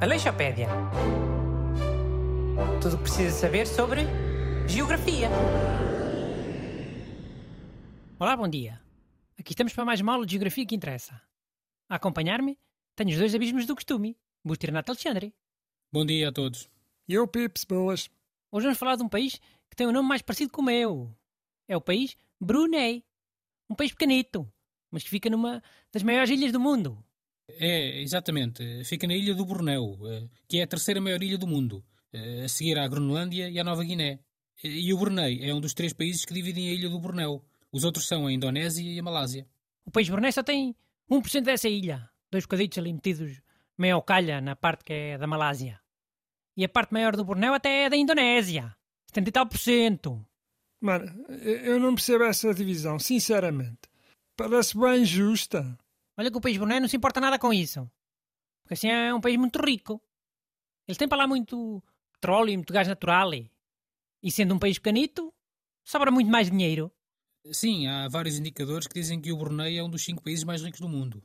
Aleixopédia. Tudo o que precisa saber sobre geografia. Olá, bom dia. Aqui estamos para mais uma aula de geografia que interessa. A acompanhar-me, tenho os dois abismos do costume. Busto e Renato Alexandre. Bom dia a todos. E eu, Pips, boas. Hoje vamos falar de um país que tem um nome mais parecido com o meu. É o país Brunei. Um país pequenito, mas que fica numa das maiores ilhas do mundo. É, exatamente. Fica na ilha do Bornéu, eh, que é a terceira maior ilha do mundo, eh, a seguir à Groenlândia e à Nova Guiné. E o Brunei é um dos três países que dividem a ilha do Bornéu. Os outros são a Indonésia e a Malásia. O país Brunei só tem 1% dessa ilha. Dois bocaditos ali metidos meio ao calha na parte que é da Malásia. E a parte maior do Bornéu até é da Indonésia. 70 e tal por cento. Mano, eu não percebo essa divisão, sinceramente. Parece bem justa. Olha que o país Brunei não se importa nada com isso. Porque assim é um país muito rico. Eles têm para lá muito petróleo e muito gás natural. E, e sendo um país pequenito, sobra muito mais dinheiro. Sim, há vários indicadores que dizem que o Brunei é um dos cinco países mais ricos do mundo.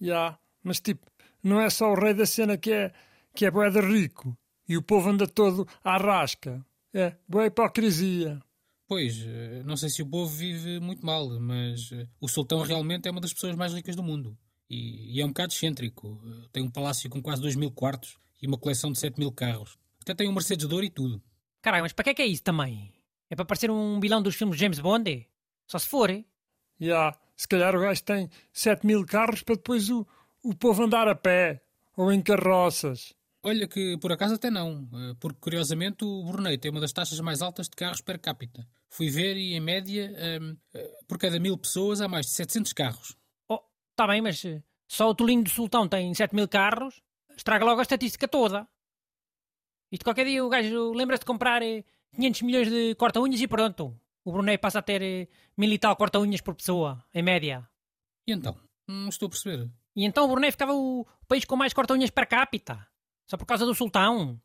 Já, yeah, mas tipo, não é só o rei da cena que é, que é de rico. E o povo anda todo à rasca. É, boa hipocrisia. Pois, eh, não sei se o povo vive muito mal, mas eh, o sultão realmente é uma das pessoas mais ricas do mundo. E, e é um bocado excêntrico. Eh, tem um palácio com quase 2 mil quartos e uma coleção de 7 mil carros. Até tem um Mercedes de ouro e tudo. Caralho, mas para que é que é isso também? É para parecer um vilão dos filmes de James Bond? Só se for, hein? Já, yeah, se calhar o gajo tem 7 mil carros para depois o, o povo andar a pé ou em carroças. Olha que por acaso até não, porque curiosamente o Brunei tem uma das taxas mais altas de carros per capita. Fui ver e em média, um, por cada mil pessoas há mais de 700 carros. Oh, está bem, mas só o Tolinho do Sultão tem 7 mil carros, estraga logo a estatística toda. Isto qualquer dia o gajo lembra-se de comprar 500 milhões de corta-unhas e pronto. O Brunei passa a ter mil e tal corta-unhas por pessoa, em média. E então? Não estou a perceber. E então o Brunei ficava o país com mais corta-unhas per capita. Só por causa do sultão.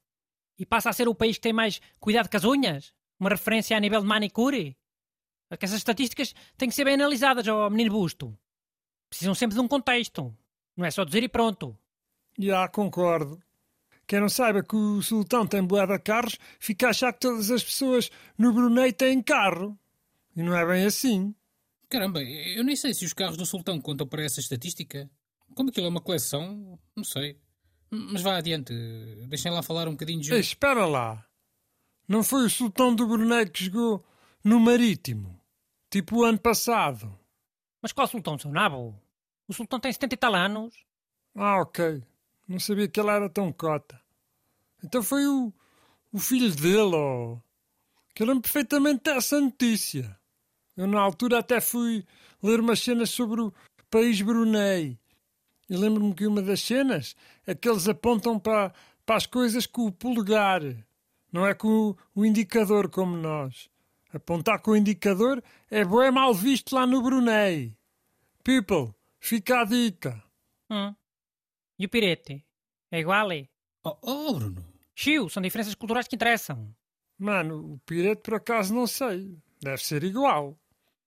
E passa a ser o país que tem mais cuidado com as unhas. Uma referência a nível de manicure. Porque essas estatísticas têm que ser bem analisadas, ó menino busto. Precisam sempre de um contexto. Não é só dizer e pronto. Já, concordo. Quem não saiba que o sultão tem boeda de carros, fica a achar que todas as pessoas no Brunei têm carro. E não é bem assim. Caramba, eu nem sei se os carros do sultão contam para essa estatística. Como aquilo é uma coleção, não sei. Mas vá adiante, deixem lá falar um bocadinho de jogo. Espera lá. Não foi o Sultão do Brunei que jogou no Marítimo? Tipo o ano passado. Mas qual Sultão, seu nabo? O Sultão tem 70 e tal anos. Ah, ok. Não sabia que ele era tão cota. Então foi o, o filho dele, oh. Que lembro perfeitamente dessa notícia. Eu na altura até fui ler umas cenas sobre o país Brunei. E lembro-me que uma das cenas é que eles apontam para, para as coisas com o polegar, não é com o, o indicador como nós. Apontar com o indicador é bem mal visto lá no Brunei. People, fica a dica. Hum. E o pirete? É igual? É? Oh, oh, Bruno. Chiu, são diferenças culturais que interessam. Mano, o pirete por acaso não sei. Deve ser igual.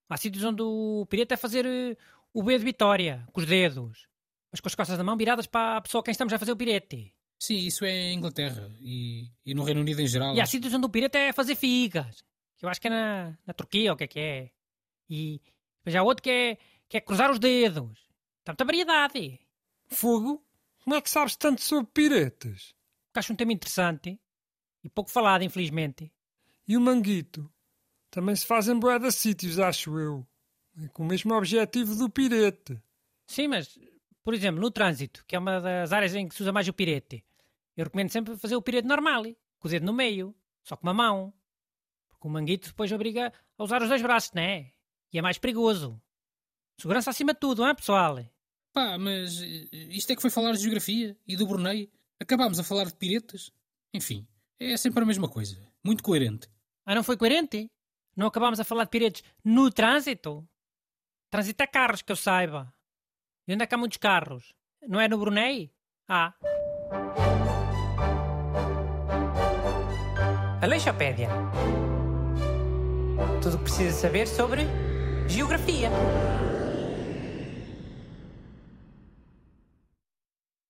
Há sítios onde o pirete é fazer uh, o B de vitória, com os dedos mas com as costas da mão viradas para a pessoa a quem estamos a fazer o pirete. Sim, isso é em Inglaterra e, e no Reino Unido em geral. E há sítios onde o pirete é fazer figas. Que eu acho que é na, na Turquia, ou o que é que é. E depois há outro que é, que é cruzar os dedos. Está muita variedade. Fogo? Como é que sabes tanto sobre piretes? Porque acho um tema interessante e pouco falado, infelizmente. E o manguito? Também se fazem boé de sítios, acho eu. É com o mesmo objetivo do pirete. Sim, mas por exemplo, no trânsito, que é uma das áreas em que se usa mais o pirete, eu recomendo sempre fazer o pirete normal, com o dedo no meio, só com uma mão. Porque o manguito depois obriga a usar os dois braços, né? E é mais perigoso. Segurança acima de tudo, não é, pessoal? Pá, mas eh, isto é que foi falar de geografia e do Brunei. Acabámos a falar de piretes. Enfim, é sempre a mesma coisa. Muito coerente. Ah, não foi coerente? Não acabámos a falar de piretes no trânsito? Trânsito é carros, que eu saiba. E onde é que há muitos carros? Não é no Brunei? Ah. Aleixopédia. Tudo o que precisa saber sobre geografia.